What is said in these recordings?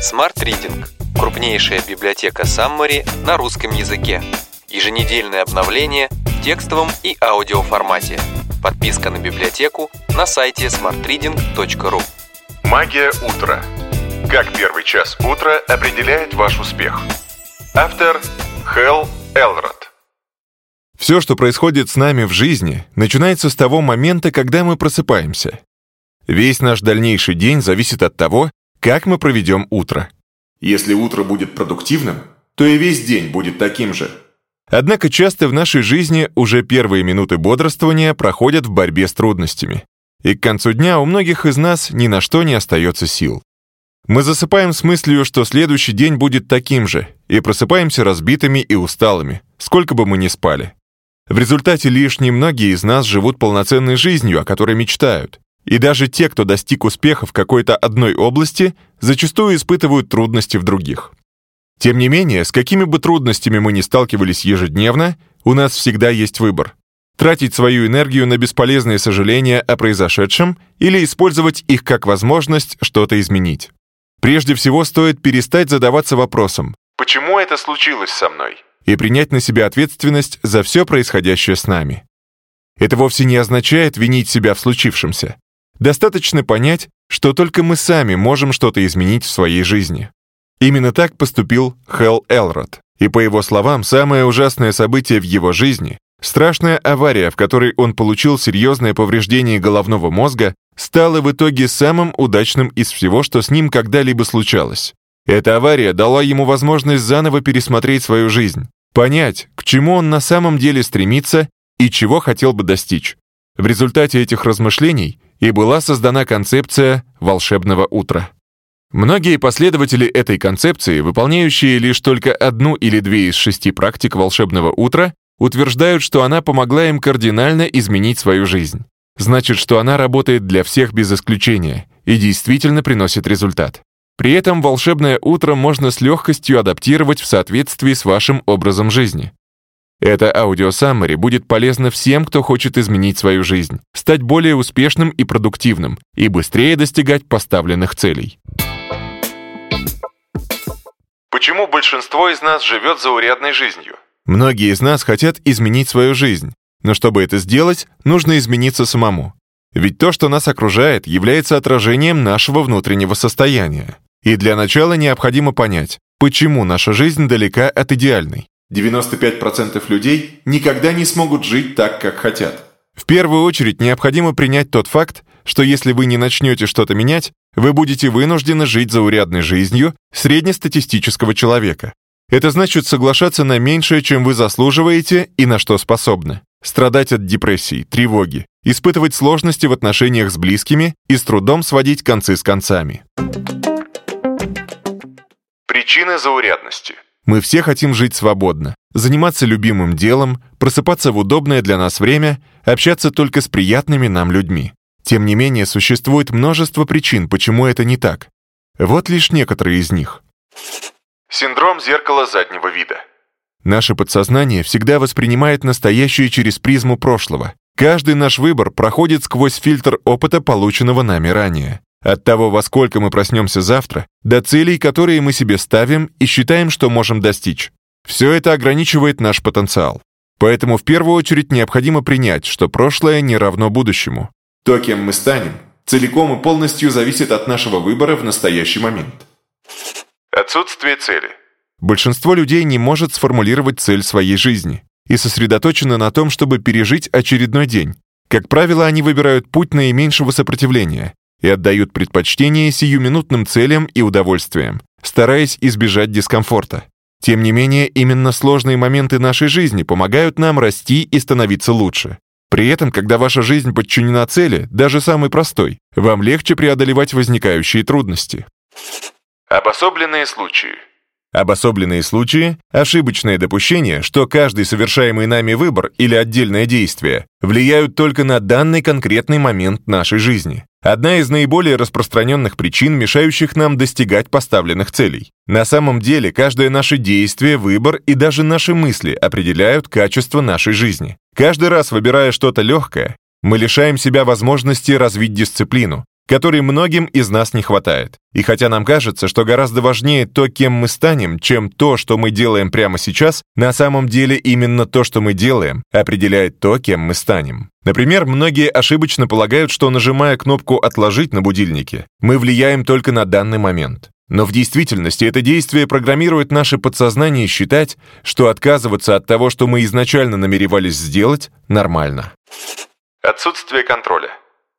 Smart Reading – крупнейшая библиотека Саммари на русском языке. Еженедельное обновление в текстовом и аудиоформате. Подписка на библиотеку на сайте smartreading.ru Магия утра. Как первый час утра определяет ваш успех. Автор Хелл Элрод. Все, что происходит с нами в жизни, начинается с того момента, когда мы просыпаемся. Весь наш дальнейший день зависит от того, как мы проведем утро. Если утро будет продуктивным, то и весь день будет таким же. Однако часто в нашей жизни уже первые минуты бодрствования проходят в борьбе с трудностями. И к концу дня у многих из нас ни на что не остается сил. Мы засыпаем с мыслью, что следующий день будет таким же, и просыпаемся разбитыми и усталыми, сколько бы мы ни спали. В результате лишь немногие из нас живут полноценной жизнью, о которой мечтают. И даже те, кто достиг успеха в какой-то одной области, зачастую испытывают трудности в других. Тем не менее, с какими бы трудностями мы ни сталкивались ежедневно, у нас всегда есть выбор. Тратить свою энергию на бесполезные сожаления о произошедшем или использовать их как возможность что-то изменить. Прежде всего, стоит перестать задаваться вопросом «Почему это случилось со мной?» и принять на себя ответственность за все происходящее с нами. Это вовсе не означает винить себя в случившемся. Достаточно понять, что только мы сами можем что-то изменить в своей жизни. Именно так поступил Хелл Элрод. И по его словам, самое ужасное событие в его жизни — страшная авария, в которой он получил серьезное повреждение головного мозга, стала в итоге самым удачным из всего, что с ним когда-либо случалось. Эта авария дала ему возможность заново пересмотреть свою жизнь, понять, к чему он на самом деле стремится и чего хотел бы достичь. В результате этих размышлений и была создана концепция «волшебного утра». Многие последователи этой концепции, выполняющие лишь только одну или две из шести практик волшебного утра, утверждают, что она помогла им кардинально изменить свою жизнь. Значит, что она работает для всех без исключения и действительно приносит результат. При этом волшебное утро можно с легкостью адаптировать в соответствии с вашим образом жизни. Это аудиосаммари будет полезно всем, кто хочет изменить свою жизнь, стать более успешным и продуктивным и быстрее достигать поставленных целей. Почему большинство из нас живет заурядной жизнью? Многие из нас хотят изменить свою жизнь, но чтобы это сделать, нужно измениться самому. Ведь то, что нас окружает, является отражением нашего внутреннего состояния. И для начала необходимо понять, почему наша жизнь далека от идеальной. 95% людей никогда не смогут жить так, как хотят. В первую очередь необходимо принять тот факт, что если вы не начнете что-то менять, вы будете вынуждены жить заурядной жизнью среднестатистического человека. Это значит соглашаться на меньшее, чем вы заслуживаете и на что способны. Страдать от депрессии, тревоги, испытывать сложности в отношениях с близкими и с трудом сводить концы с концами. Причины заурядности – мы все хотим жить свободно, заниматься любимым делом, просыпаться в удобное для нас время, общаться только с приятными нам людьми. Тем не менее, существует множество причин, почему это не так. Вот лишь некоторые из них. Синдром зеркала заднего вида. Наше подсознание всегда воспринимает настоящее через призму прошлого. Каждый наш выбор проходит сквозь фильтр опыта, полученного нами ранее. От того, во сколько мы проснемся завтра, до целей, которые мы себе ставим и считаем, что можем достичь. Все это ограничивает наш потенциал. Поэтому в первую очередь необходимо принять, что прошлое не равно будущему. То, кем мы станем, целиком и полностью зависит от нашего выбора в настоящий момент. Отсутствие цели. Большинство людей не может сформулировать цель своей жизни и сосредоточено на том, чтобы пережить очередной день. Как правило, они выбирают путь наименьшего сопротивления, и отдают предпочтение сиюминутным целям и удовольствиям, стараясь избежать дискомфорта. Тем не менее, именно сложные моменты нашей жизни помогают нам расти и становиться лучше. При этом, когда ваша жизнь подчинена цели, даже самой простой, вам легче преодолевать возникающие трудности. Обособленные случаи. Обособленные случаи – ошибочное допущение, что каждый совершаемый нами выбор или отдельное действие влияют только на данный конкретный момент нашей жизни. Одна из наиболее распространенных причин, мешающих нам достигать поставленных целей. На самом деле, каждое наше действие, выбор и даже наши мысли определяют качество нашей жизни. Каждый раз, выбирая что-то легкое, мы лишаем себя возможности развить дисциплину, которой многим из нас не хватает. И хотя нам кажется, что гораздо важнее то, кем мы станем, чем то, что мы делаем прямо сейчас, на самом деле именно то, что мы делаем, определяет то, кем мы станем. Например, многие ошибочно полагают, что нажимая кнопку «Отложить» на будильнике, мы влияем только на данный момент. Но в действительности это действие программирует наше подсознание считать, что отказываться от того, что мы изначально намеревались сделать, нормально. Отсутствие контроля.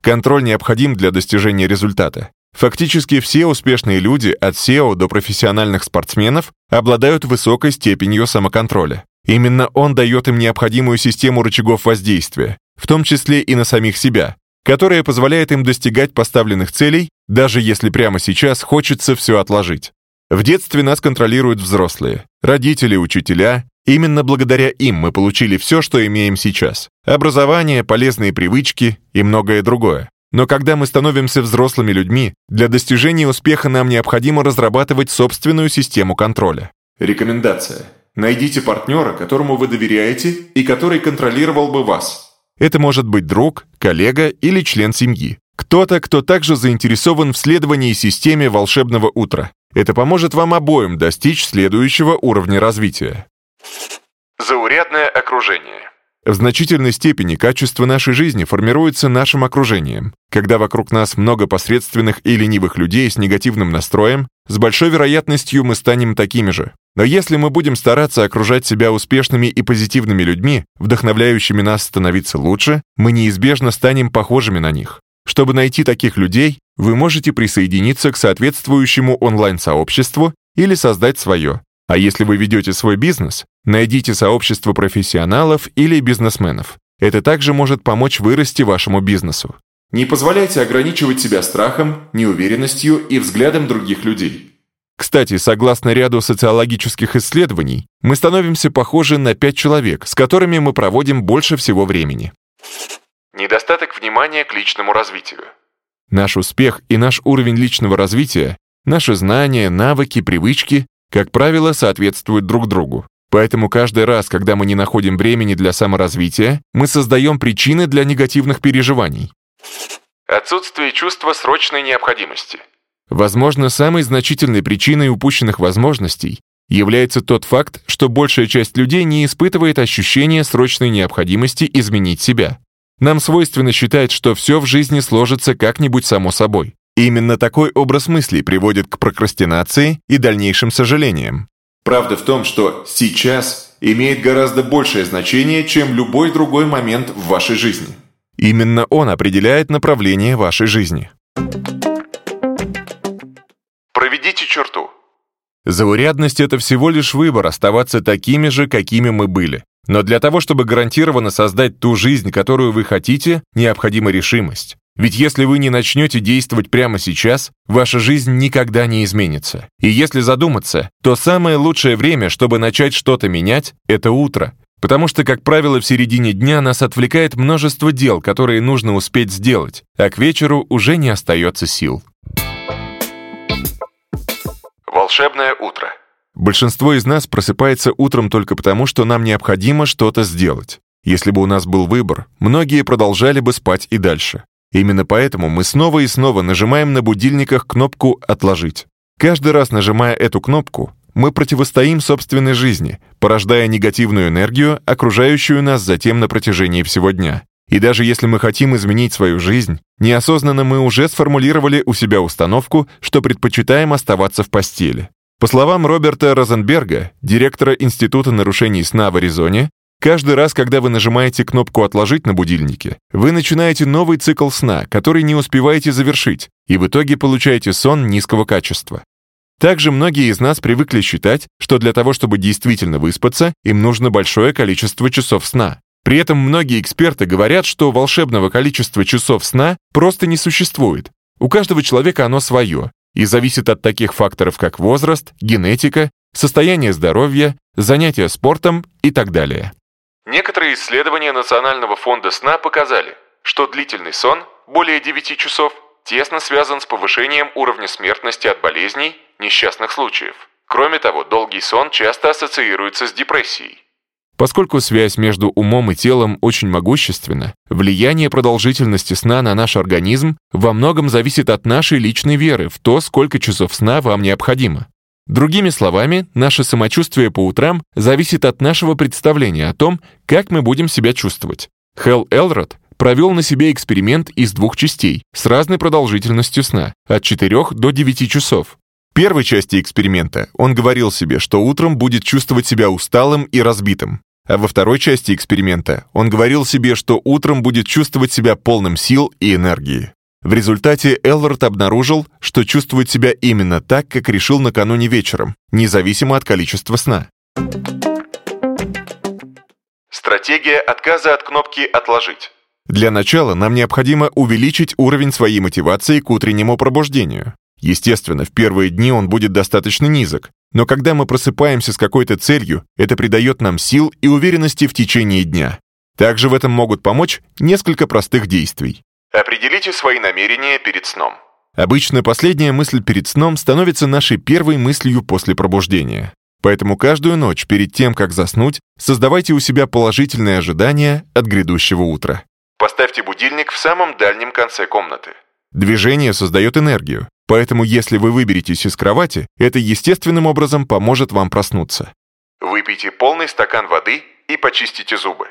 Контроль необходим для достижения результата. Фактически все успешные люди, от SEO до профессиональных спортсменов, обладают высокой степенью самоконтроля. Именно он дает им необходимую систему рычагов воздействия, в том числе и на самих себя, которая позволяет им достигать поставленных целей, даже если прямо сейчас хочется все отложить. В детстве нас контролируют взрослые, родители, учителя. Именно благодаря им мы получили все, что имеем сейчас. Образование, полезные привычки и многое другое. Но когда мы становимся взрослыми людьми, для достижения успеха нам необходимо разрабатывать собственную систему контроля. Рекомендация. Найдите партнера, которому вы доверяете и который контролировал бы вас. Это может быть друг, коллега или член семьи. Кто-то, кто также заинтересован в следовании системе волшебного утра. Это поможет вам обоим достичь следующего уровня развития. Заурядное окружение. В значительной степени качество нашей жизни формируется нашим окружением. Когда вокруг нас много посредственных и ленивых людей с негативным настроем, с большой вероятностью мы станем такими же. Но если мы будем стараться окружать себя успешными и позитивными людьми, вдохновляющими нас становиться лучше, мы неизбежно станем похожими на них. Чтобы найти таких людей, вы можете присоединиться к соответствующему онлайн-сообществу или создать свое. А если вы ведете свой бизнес, найдите сообщество профессионалов или бизнесменов. Это также может помочь вырасти вашему бизнесу. Не позволяйте ограничивать себя страхом, неуверенностью и взглядом других людей. Кстати, согласно ряду социологических исследований, мы становимся похожи на пять человек, с которыми мы проводим больше всего времени. Недостаток внимания к личному развитию. Наш успех и наш уровень личного развития, наши знания, навыки, привычки, как правило, соответствуют друг другу. Поэтому каждый раз, когда мы не находим времени для саморазвития, мы создаем причины для негативных переживаний. Отсутствие чувства срочной необходимости. Возможно, самой значительной причиной упущенных возможностей является тот факт, что большая часть людей не испытывает ощущения срочной необходимости изменить себя. Нам свойственно считать, что все в жизни сложится как-нибудь само собой. Именно такой образ мысли приводит к прокрастинации и дальнейшим сожалениям. Правда в том, что «сейчас» имеет гораздо большее значение, чем любой другой момент в вашей жизни. Именно он определяет направление вашей жизни. Проведите черту. Заурядность — это всего лишь выбор оставаться такими же, какими мы были. Но для того, чтобы гарантированно создать ту жизнь, которую вы хотите, необходима решимость. Ведь если вы не начнете действовать прямо сейчас, ваша жизнь никогда не изменится. И если задуматься, то самое лучшее время, чтобы начать что-то менять, это утро. Потому что, как правило, в середине дня нас отвлекает множество дел, которые нужно успеть сделать, а к вечеру уже не остается сил. Волшебное утро. Большинство из нас просыпается утром только потому, что нам необходимо что-то сделать. Если бы у нас был выбор, многие продолжали бы спать и дальше. Именно поэтому мы снова и снова нажимаем на будильниках кнопку «Отложить». Каждый раз нажимая эту кнопку, мы противостоим собственной жизни, порождая негативную энергию, окружающую нас затем на протяжении всего дня. И даже если мы хотим изменить свою жизнь, неосознанно мы уже сформулировали у себя установку, что предпочитаем оставаться в постели. По словам Роберта Розенберга, директора Института нарушений сна в Аризоне, каждый раз, когда вы нажимаете кнопку «Отложить» на будильнике, вы начинаете новый цикл сна, который не успеваете завершить, и в итоге получаете сон низкого качества. Также многие из нас привыкли считать, что для того, чтобы действительно выспаться, им нужно большое количество часов сна. При этом многие эксперты говорят, что волшебного количества часов сна просто не существует. У каждого человека оно свое, и зависит от таких факторов, как возраст, генетика, состояние здоровья, занятия спортом и так далее. Некоторые исследования Национального фонда сна показали, что длительный сон, более 9 часов, тесно связан с повышением уровня смертности от болезней, несчастных случаев. Кроме того, долгий сон часто ассоциируется с депрессией. Поскольку связь между умом и телом очень могущественна, влияние продолжительности сна на наш организм во многом зависит от нашей личной веры в то, сколько часов сна вам необходимо. Другими словами, наше самочувствие по утрам зависит от нашего представления о том, как мы будем себя чувствовать. Хелл Элрод провел на себе эксперимент из двух частей с разной продолжительностью сна, от 4 до 9 часов. В первой части эксперимента он говорил себе, что утром будет чувствовать себя усталым и разбитым. А во второй части эксперимента он говорил себе, что утром будет чувствовать себя полным сил и энергии. В результате Элвард обнаружил, что чувствует себя именно так, как решил накануне вечером, независимо от количества сна. Стратегия отказа от кнопки «Отложить». Для начала нам необходимо увеличить уровень своей мотивации к утреннему пробуждению. Естественно, в первые дни он будет достаточно низок, но когда мы просыпаемся с какой-то целью, это придает нам сил и уверенности в течение дня. Также в этом могут помочь несколько простых действий. Определите свои намерения перед сном. Обычно последняя мысль перед сном становится нашей первой мыслью после пробуждения. Поэтому каждую ночь перед тем, как заснуть, создавайте у себя положительные ожидания от грядущего утра. Поставьте будильник в самом дальнем конце комнаты. Движение создает энергию, поэтому если вы выберетесь из кровати, это естественным образом поможет вам проснуться. Выпейте полный стакан воды и почистите зубы.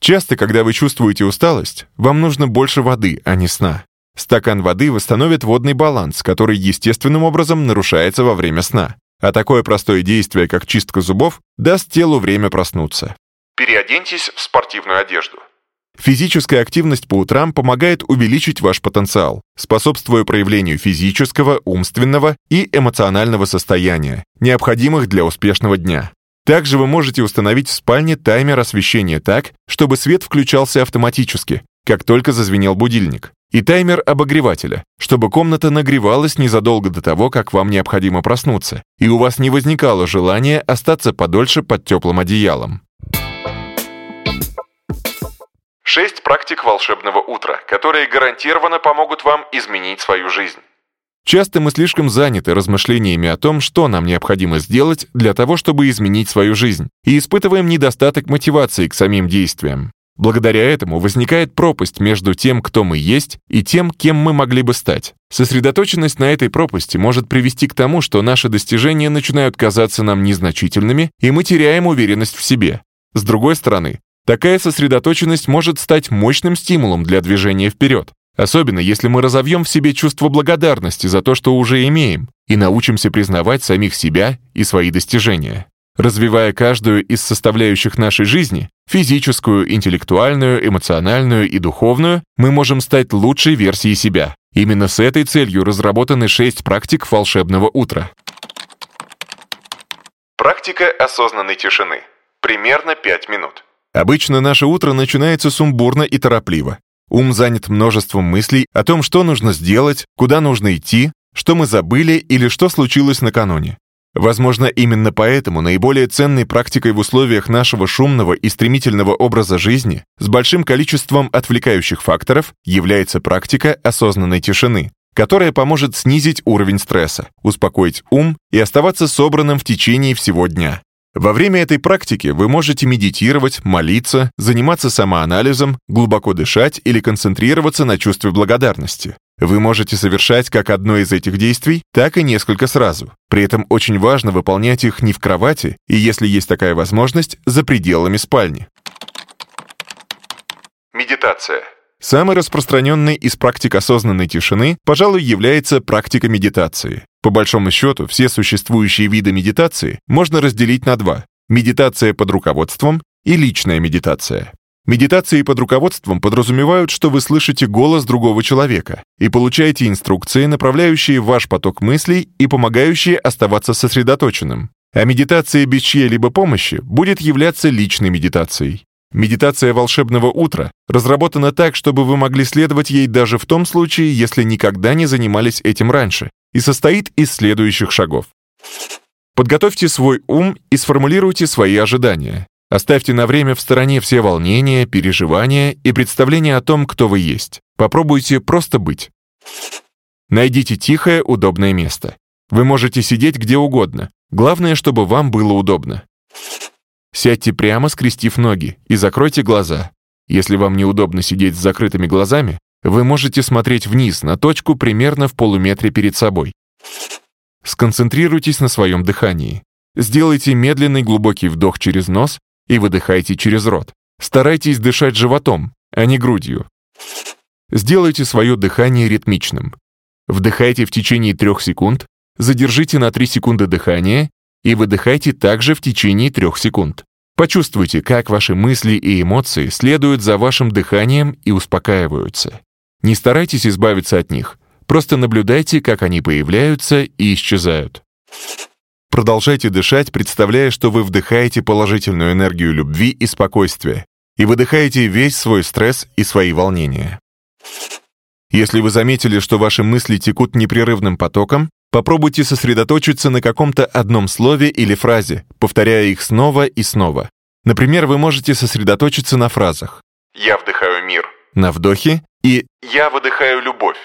Часто, когда вы чувствуете усталость, вам нужно больше воды, а не сна. Стакан воды восстановит водный баланс, который естественным образом нарушается во время сна. А такое простое действие, как чистка зубов, даст телу время проснуться. Переоденьтесь в спортивную одежду. Физическая активность по утрам помогает увеличить ваш потенциал, способствуя проявлению физического, умственного и эмоционального состояния, необходимых для успешного дня. Также вы можете установить в спальне таймер освещения так, чтобы свет включался автоматически, как только зазвенел будильник, и таймер обогревателя, чтобы комната нагревалась незадолго до того, как вам необходимо проснуться, и у вас не возникало желания остаться подольше под теплым одеялом. Шесть практик волшебного утра, которые гарантированно помогут вам изменить свою жизнь. Часто мы слишком заняты размышлениями о том, что нам необходимо сделать для того, чтобы изменить свою жизнь, и испытываем недостаток мотивации к самим действиям. Благодаря этому возникает пропасть между тем, кто мы есть, и тем, кем мы могли бы стать. Сосредоточенность на этой пропасти может привести к тому, что наши достижения начинают казаться нам незначительными, и мы теряем уверенность в себе. С другой стороны, такая сосредоточенность может стать мощным стимулом для движения вперед. Особенно если мы разовьем в себе чувство благодарности за то, что уже имеем, и научимся признавать самих себя и свои достижения. Развивая каждую из составляющих нашей жизни, физическую, интеллектуальную, эмоциональную и духовную, мы можем стать лучшей версией себя. Именно с этой целью разработаны шесть практик волшебного утра. Практика осознанной тишины. Примерно 5 минут. Обычно наше утро начинается сумбурно и торопливо. Ум занят множеством мыслей о том, что нужно сделать, куда нужно идти, что мы забыли или что случилось накануне. Возможно, именно поэтому наиболее ценной практикой в условиях нашего шумного и стремительного образа жизни с большим количеством отвлекающих факторов является практика осознанной тишины, которая поможет снизить уровень стресса, успокоить ум и оставаться собранным в течение всего дня. Во время этой практики вы можете медитировать, молиться, заниматься самоанализом, глубоко дышать или концентрироваться на чувстве благодарности. Вы можете совершать как одно из этих действий, так и несколько сразу. При этом очень важно выполнять их не в кровати и, если есть такая возможность, за пределами спальни. Медитация. Самой распространенной из практик осознанной тишины, пожалуй, является практика медитации. По большому счету, все существующие виды медитации можно разделить на два – медитация под руководством и личная медитация. Медитации под руководством подразумевают, что вы слышите голос другого человека и получаете инструкции, направляющие ваш поток мыслей и помогающие оставаться сосредоточенным. А медитация без чьей-либо помощи будет являться личной медитацией. Медитация волшебного утра разработана так, чтобы вы могли следовать ей даже в том случае, если никогда не занимались этим раньше, и состоит из следующих шагов. Подготовьте свой ум и сформулируйте свои ожидания. Оставьте на время в стороне все волнения, переживания и представления о том, кто вы есть. Попробуйте просто быть. Найдите тихое, удобное место. Вы можете сидеть где угодно. Главное, чтобы вам было удобно. Сядьте прямо, скрестив ноги, и закройте глаза. Если вам неудобно сидеть с закрытыми глазами, вы можете смотреть вниз на точку примерно в полуметре перед собой. Сконцентрируйтесь на своем дыхании. Сделайте медленный глубокий вдох через нос и выдыхайте через рот. Старайтесь дышать животом, а не грудью. Сделайте свое дыхание ритмичным. Вдыхайте в течение 3 секунд, задержите на 3 секунды дыхание и выдыхайте также в течение 3 секунд. Почувствуйте, как ваши мысли и эмоции следуют за вашим дыханием и успокаиваются. Не старайтесь избавиться от них, просто наблюдайте, как они появляются и исчезают. Продолжайте дышать, представляя, что вы вдыхаете положительную энергию любви и спокойствия и выдыхаете весь свой стресс и свои волнения. Если вы заметили, что ваши мысли текут непрерывным потоком, попробуйте сосредоточиться на каком-то одном слове или фразе, повторяя их снова и снова. Например, вы можете сосредоточиться на фразах «Я вдыхаю мир», на вдохе и «Я выдыхаю любовь».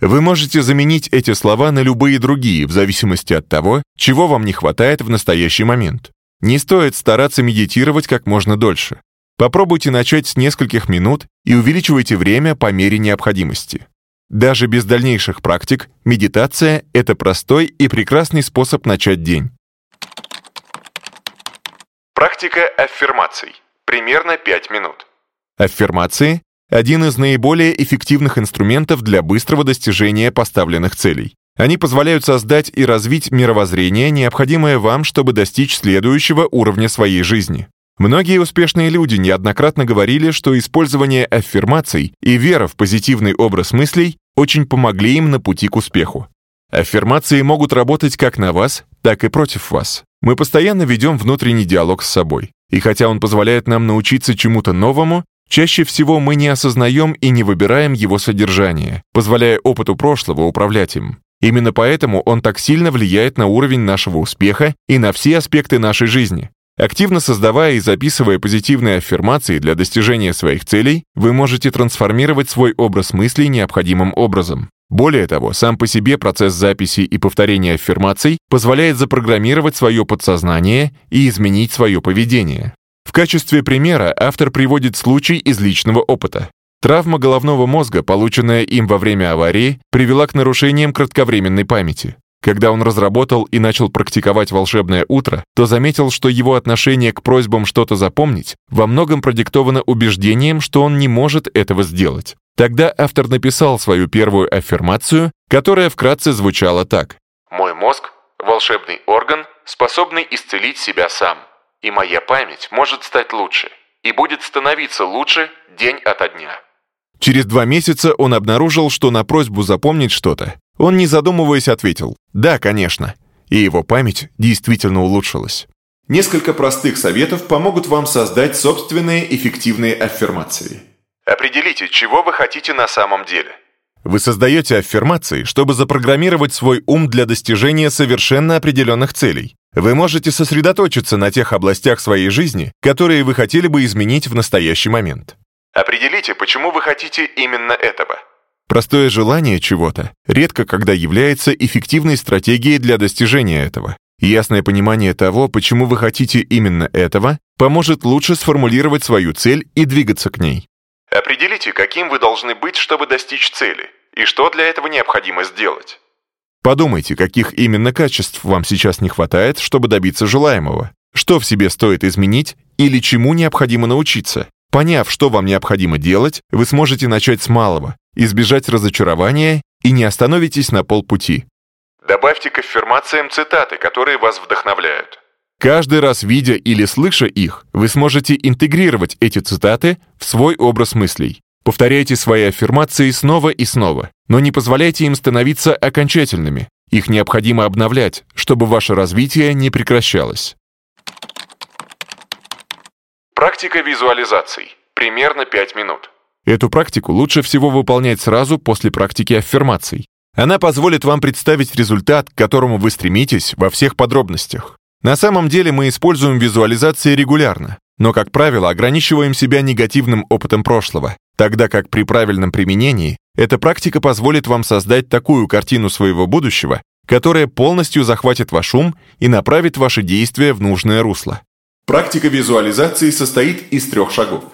Вы можете заменить эти слова на любые другие, в зависимости от того, чего вам не хватает в настоящий момент. Не стоит стараться медитировать как можно дольше. Попробуйте начать с нескольких минут и увеличивайте время по мере необходимости. Даже без дальнейших практик, медитация — это простой и прекрасный способ начать день. Практика аффирмаций. Примерно 5 минут. Аффирмации — один из наиболее эффективных инструментов для быстрого достижения поставленных целей. Они позволяют создать и развить мировоззрение, необходимое вам, чтобы достичь следующего уровня своей жизни. Многие успешные люди неоднократно говорили, что использование аффирмаций и вера в позитивный образ мыслей очень помогли им на пути к успеху. Аффирмации могут работать как на вас, так и против вас. Мы постоянно ведем внутренний диалог с собой. И хотя он позволяет нам научиться чему-то новому, чаще всего мы не осознаем и не выбираем его содержание, позволяя опыту прошлого управлять им. Именно поэтому он так сильно влияет на уровень нашего успеха и на все аспекты нашей жизни. Активно создавая и записывая позитивные аффирмации для достижения своих целей, вы можете трансформировать свой образ мыслей необходимым образом. Более того, сам по себе процесс записи и повторения аффирмаций позволяет запрограммировать свое подсознание и изменить свое поведение. В качестве примера автор приводит случай из личного опыта. Травма головного мозга, полученная им во время аварии, привела к нарушениям кратковременной памяти. Когда он разработал и начал практиковать волшебное утро, то заметил, что его отношение к просьбам что-то запомнить во многом продиктовано убеждением, что он не может этого сделать. Тогда автор написал свою первую аффирмацию, которая вкратце звучала так. «Мой мозг – волшебный орган, способный исцелить себя сам. И моя память может стать лучше. И будет становиться лучше день ото дня». Через два месяца он обнаружил, что на просьбу запомнить что-то он, не задумываясь, ответил «Да, конечно». И его память действительно улучшилась. Несколько простых советов помогут вам создать собственные эффективные аффирмации. Определите, чего вы хотите на самом деле. Вы создаете аффирмации, чтобы запрограммировать свой ум для достижения совершенно определенных целей. Вы можете сосредоточиться на тех областях своей жизни, которые вы хотели бы изменить в настоящий момент. Определите, почему вы хотите именно этого. Простое желание чего-то редко когда является эффективной стратегией для достижения этого. Ясное понимание того, почему вы хотите именно этого, поможет лучше сформулировать свою цель и двигаться к ней. Определите, каким вы должны быть, чтобы достичь цели, и что для этого необходимо сделать. Подумайте, каких именно качеств вам сейчас не хватает, чтобы добиться желаемого. Что в себе стоит изменить или чему необходимо научиться. Поняв, что вам необходимо делать, вы сможете начать с малого, избежать разочарования и не остановитесь на полпути. Добавьте к аффирмациям цитаты, которые вас вдохновляют. Каждый раз видя или слыша их, вы сможете интегрировать эти цитаты в свой образ мыслей. Повторяйте свои аффирмации снова и снова, но не позволяйте им становиться окончательными. Их необходимо обновлять, чтобы ваше развитие не прекращалось. Практика визуализаций. Примерно 5 минут. Эту практику лучше всего выполнять сразу после практики аффирмаций. Она позволит вам представить результат, к которому вы стремитесь во всех подробностях. На самом деле мы используем визуализации регулярно, но, как правило, ограничиваем себя негативным опытом прошлого, тогда как при правильном применении эта практика позволит вам создать такую картину своего будущего, которая полностью захватит ваш ум и направит ваши действия в нужное русло. Практика визуализации состоит из трех шагов.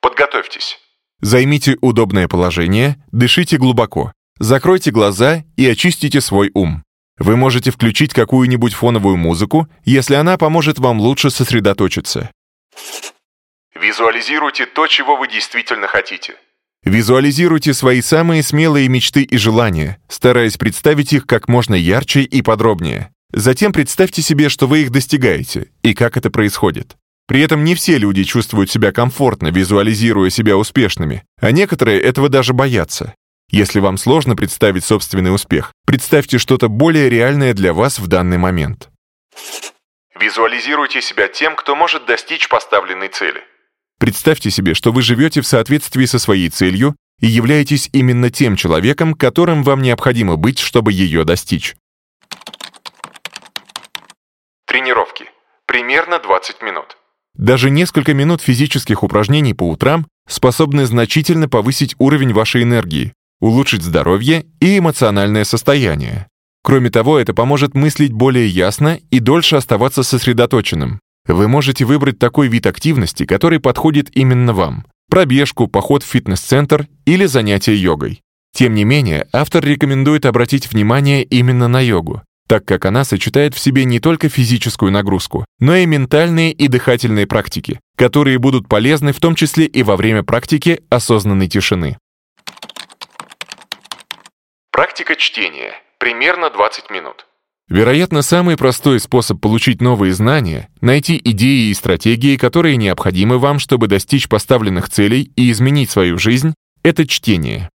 Подготовьтесь. Займите удобное положение, дышите глубоко, закройте глаза и очистите свой ум. Вы можете включить какую-нибудь фоновую музыку, если она поможет вам лучше сосредоточиться. Визуализируйте то, чего вы действительно хотите. Визуализируйте свои самые смелые мечты и желания, стараясь представить их как можно ярче и подробнее. Затем представьте себе, что вы их достигаете, и как это происходит. При этом не все люди чувствуют себя комфортно, визуализируя себя успешными, а некоторые этого даже боятся. Если вам сложно представить собственный успех, представьте что-то более реальное для вас в данный момент. Визуализируйте себя тем, кто может достичь поставленной цели. Представьте себе, что вы живете в соответствии со своей целью и являетесь именно тем человеком, которым вам необходимо быть, чтобы ее достичь. Тренировки. Примерно 20 минут. Даже несколько минут физических упражнений по утрам способны значительно повысить уровень вашей энергии, улучшить здоровье и эмоциональное состояние. Кроме того, это поможет мыслить более ясно и дольше оставаться сосредоточенным. Вы можете выбрать такой вид активности, который подходит именно вам. Пробежку, поход в фитнес-центр или занятие йогой. Тем не менее, автор рекомендует обратить внимание именно на йогу, так как она сочетает в себе не только физическую нагрузку, но и ментальные и дыхательные практики, которые будут полезны в том числе и во время практики осознанной тишины. Практика чтения. Примерно 20 минут. Вероятно, самый простой способ получить новые знания — найти идеи и стратегии, которые необходимы вам, чтобы достичь поставленных целей и изменить свою жизнь — это чтение.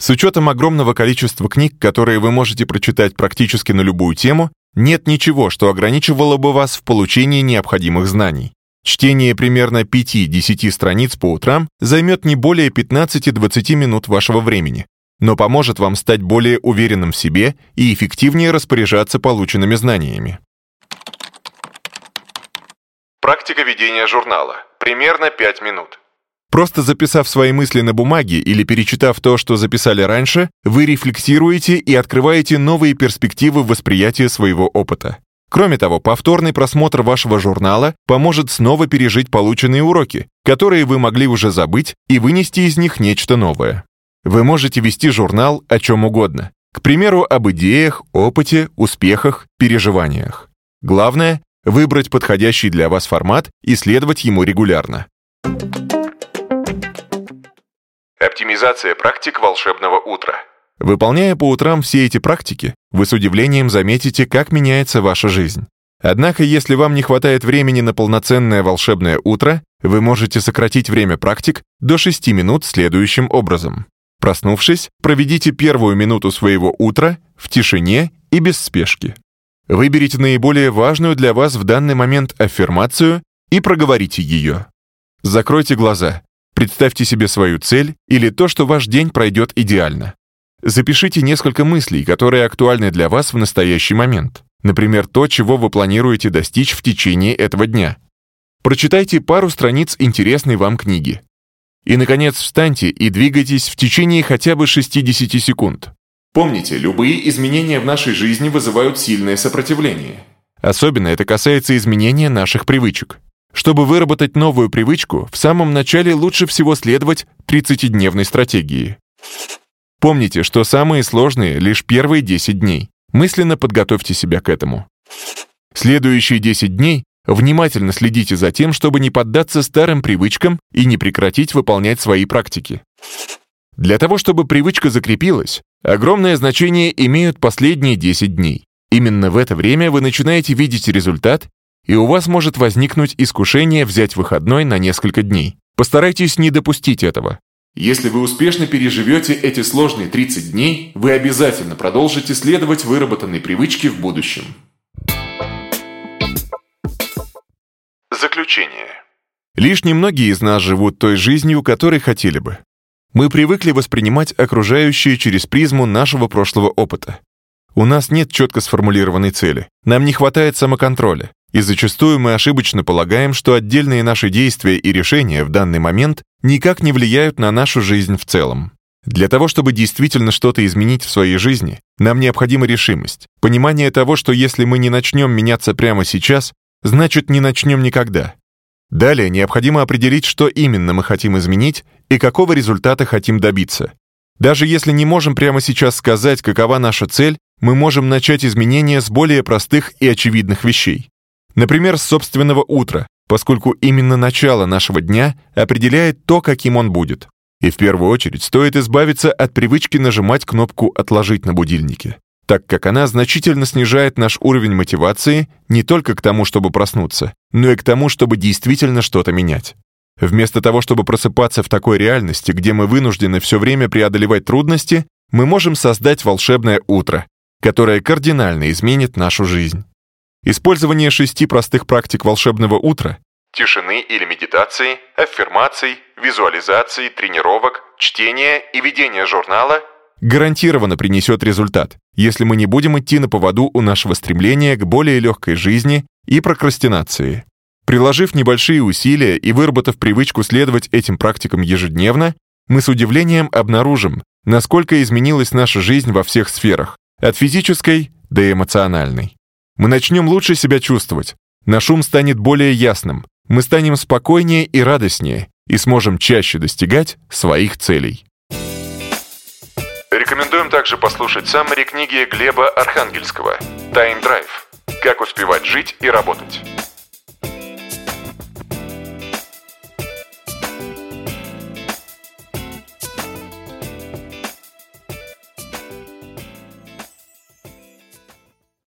С учетом огромного количества книг, которые вы можете прочитать практически на любую тему, нет ничего, что ограничивало бы вас в получении необходимых знаний. Чтение примерно 5-10 страниц по утрам займет не более 15-20 минут вашего времени, но поможет вам стать более уверенным в себе и эффективнее распоряжаться полученными знаниями. Практика ведения журнала. Примерно 5 минут. Просто записав свои мысли на бумаге или перечитав то, что записали раньше, вы рефлексируете и открываете новые перспективы восприятия своего опыта. Кроме того, повторный просмотр вашего журнала поможет снова пережить полученные уроки, которые вы могли уже забыть, и вынести из них нечто новое. Вы можете вести журнал о чем угодно. К примеру, об идеях, опыте, успехах, переживаниях. Главное — выбрать подходящий для вас формат и следовать ему регулярно. Оптимизация практик волшебного утра. Выполняя по утрам все эти практики, вы с удивлением заметите, как меняется ваша жизнь. Однако, если вам не хватает времени на полноценное волшебное утро, вы можете сократить время практик до 6 минут следующим образом. Проснувшись, проведите первую минуту своего утра в тишине и без спешки. Выберите наиболее важную для вас в данный момент аффирмацию и проговорите ее. Закройте глаза, представьте себе свою цель или то, что ваш день пройдет идеально. Запишите несколько мыслей, которые актуальны для вас в настоящий момент. Например, то, чего вы планируете достичь в течение этого дня. Прочитайте пару страниц интересной вам книги. И, наконец, встаньте и двигайтесь в течение хотя бы 60 секунд. Помните, любые изменения в нашей жизни вызывают сильное сопротивление. Особенно это касается изменения наших привычек. Чтобы выработать новую привычку, в самом начале лучше всего следовать 30-дневной стратегии. Помните, что самые сложные лишь первые 10 дней. Мысленно подготовьте себя к этому. Следующие 10 дней Внимательно следите за тем, чтобы не поддаться старым привычкам и не прекратить выполнять свои практики. Для того, чтобы привычка закрепилась, огромное значение имеют последние 10 дней. Именно в это время вы начинаете видеть результат, и у вас может возникнуть искушение взять выходной на несколько дней. Постарайтесь не допустить этого. Если вы успешно переживете эти сложные 30 дней, вы обязательно продолжите следовать выработанной привычке в будущем. Заключение. Лишь немногие из нас живут той жизнью, которой хотели бы. Мы привыкли воспринимать окружающее через призму нашего прошлого опыта. У нас нет четко сформулированной цели, нам не хватает самоконтроля, и зачастую мы ошибочно полагаем, что отдельные наши действия и решения в данный момент никак не влияют на нашу жизнь в целом. Для того, чтобы действительно что-то изменить в своей жизни, нам необходима решимость, понимание того, что если мы не начнем меняться прямо сейчас, значит не начнем никогда. Далее необходимо определить, что именно мы хотим изменить и какого результата хотим добиться. Даже если не можем прямо сейчас сказать, какова наша цель, мы можем начать изменения с более простых и очевидных вещей. Например, с собственного утра, поскольку именно начало нашего дня определяет то, каким он будет. И в первую очередь стоит избавиться от привычки нажимать кнопку «Отложить» на будильнике, так как она значительно снижает наш уровень мотивации не только к тому, чтобы проснуться, но и к тому, чтобы действительно что-то менять. Вместо того, чтобы просыпаться в такой реальности, где мы вынуждены все время преодолевать трудности, мы можем создать волшебное утро, которое кардинально изменит нашу жизнь. Использование шести простых практик волшебного утра тишины или медитации, аффирмаций, визуализаций, тренировок, чтения и ведения журнала гарантированно принесет результат, если мы не будем идти на поводу у нашего стремления к более легкой жизни и прокрастинации. Приложив небольшие усилия и выработав привычку следовать этим практикам ежедневно, мы с удивлением обнаружим, насколько изменилась наша жизнь во всех сферах, от физической до эмоциональной. Мы начнем лучше себя чувствовать, наш ум станет более ясным, мы станем спокойнее и радостнее и сможем чаще достигать своих целей. Рекомендуем также послушать саммари книги Глеба Архангельского «Time Drive. Как успевать жить и работать».